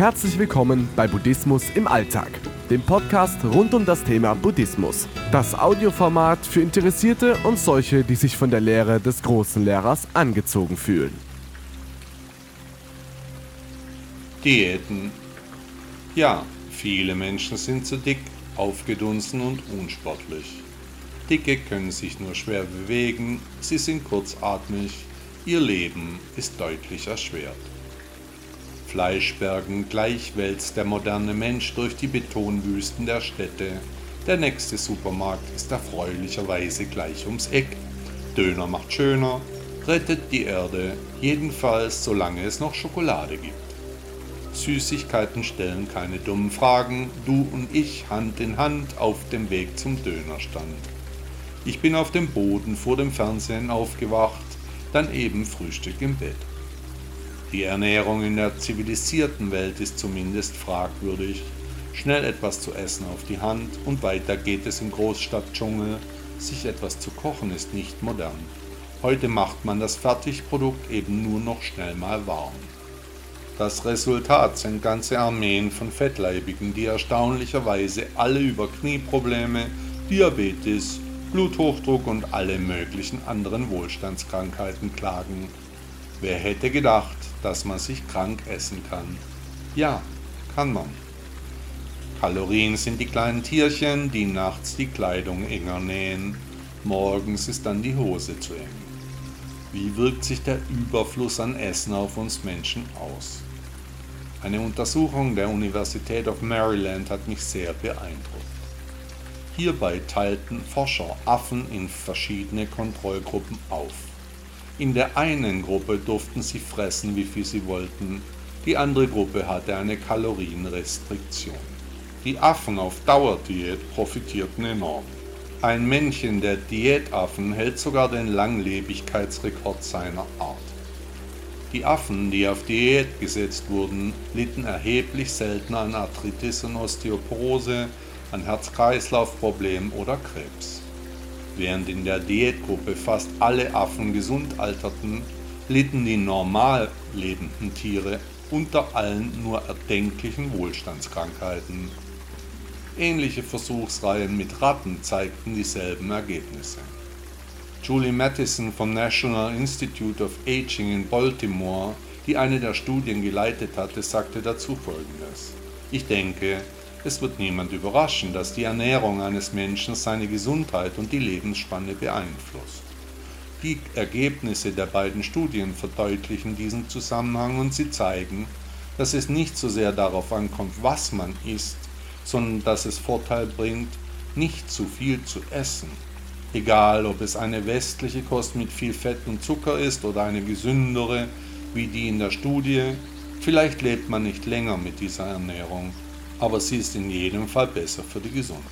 Herzlich willkommen bei Buddhismus im Alltag, dem Podcast rund um das Thema Buddhismus. Das Audioformat für Interessierte und solche, die sich von der Lehre des großen Lehrers angezogen fühlen. Diäten. Ja, viele Menschen sind zu dick, aufgedunsen und unsportlich. Dicke können sich nur schwer bewegen, sie sind kurzatmig, ihr Leben ist deutlich erschwert. Fleischbergen gleich wälzt der moderne Mensch durch die Betonwüsten der Städte. Der nächste Supermarkt ist erfreulicherweise gleich ums Eck. Döner macht schöner, rettet die Erde, jedenfalls solange es noch Schokolade gibt. Süßigkeiten stellen keine dummen Fragen, du und ich Hand in Hand auf dem Weg zum Dönerstand. Ich bin auf dem Boden vor dem Fernsehen aufgewacht, dann eben Frühstück im Bett. Die Ernährung in der zivilisierten Welt ist zumindest fragwürdig. Schnell etwas zu essen auf die Hand und weiter geht es im Großstadtdschungel. Sich etwas zu kochen ist nicht modern. Heute macht man das Fertigprodukt eben nur noch schnell mal warm. Das Resultat sind ganze Armeen von Fettleibigen, die erstaunlicherweise alle über Knieprobleme, Diabetes, Bluthochdruck und alle möglichen anderen Wohlstandskrankheiten klagen. Wer hätte gedacht, dass man sich krank essen kann? Ja, kann man. Kalorien sind die kleinen Tierchen, die nachts die Kleidung enger nähen. Morgens ist dann die Hose zu eng. Wie wirkt sich der Überfluss an Essen auf uns Menschen aus? Eine Untersuchung der Universität of Maryland hat mich sehr beeindruckt. Hierbei teilten Forscher Affen in verschiedene Kontrollgruppen auf. In der einen Gruppe durften sie fressen, wie viel sie wollten, die andere Gruppe hatte eine Kalorienrestriktion. Die Affen auf Dauerdiät profitierten enorm. Ein Männchen der Diätaffen hält sogar den Langlebigkeitsrekord seiner Art. Die Affen, die auf Diät gesetzt wurden, litten erheblich seltener an Arthritis und Osteoporose, an Herz-Kreislauf-Problemen oder Krebs. Während in der Diätgruppe fast alle Affen gesund alterten, litten die normal lebenden Tiere unter allen nur erdenklichen Wohlstandskrankheiten. Ähnliche Versuchsreihen mit Ratten zeigten dieselben Ergebnisse. Julie Mattison vom National Institute of Aging in Baltimore, die eine der Studien geleitet hatte, sagte dazu Folgendes. Ich denke, es wird niemand überraschen, dass die Ernährung eines Menschen seine Gesundheit und die Lebensspanne beeinflusst. Die Ergebnisse der beiden Studien verdeutlichen diesen Zusammenhang und sie zeigen, dass es nicht so sehr darauf ankommt, was man isst, sondern dass es Vorteil bringt, nicht zu viel zu essen. Egal, ob es eine westliche Kost mit viel Fett und Zucker ist oder eine gesündere, wie die in der Studie, vielleicht lebt man nicht länger mit dieser Ernährung, aber sie ist in jedem Fall besser für die Gesundheit.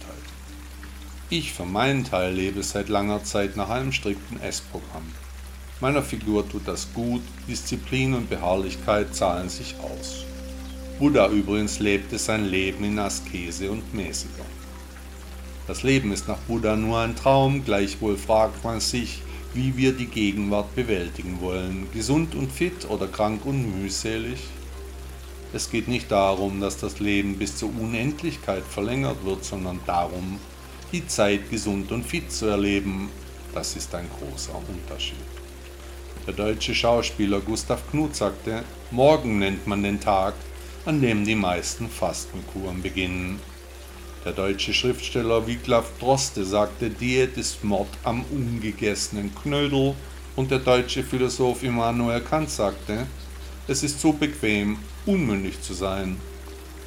Ich für meinen Teil lebe seit langer Zeit nach einem strikten Essprogramm. Meiner Figur tut das gut, Disziplin und Beharrlichkeit zahlen sich aus. Buddha übrigens lebte sein Leben in Askese und Mäßigung. Das Leben ist nach Buddha nur ein Traum, gleichwohl fragt man sich, wie wir die Gegenwart bewältigen wollen, gesund und fit oder krank und mühselig? Es geht nicht darum, dass das Leben bis zur Unendlichkeit verlängert wird, sondern darum, die Zeit gesund und fit zu erleben. Das ist ein großer Unterschied. Der deutsche Schauspieler Gustav Knuth sagte, morgen nennt man den Tag, an dem die meisten Fastenkuren beginnen. Der deutsche Schriftsteller Wiglaf Droste sagte, Diät ist Mord am ungegessenen Knödel. Und der deutsche Philosoph Immanuel Kant sagte, es ist so bequem, unmündig zu sein.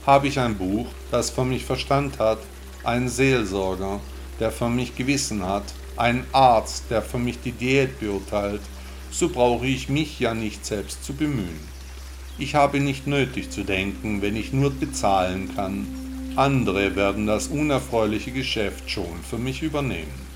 Habe ich ein Buch, das für mich Verstand hat, einen Seelsorger, der für mich Gewissen hat, einen Arzt, der für mich die Diät beurteilt, so brauche ich mich ja nicht selbst zu bemühen. Ich habe nicht nötig zu denken, wenn ich nur bezahlen kann. Andere werden das unerfreuliche Geschäft schon für mich übernehmen.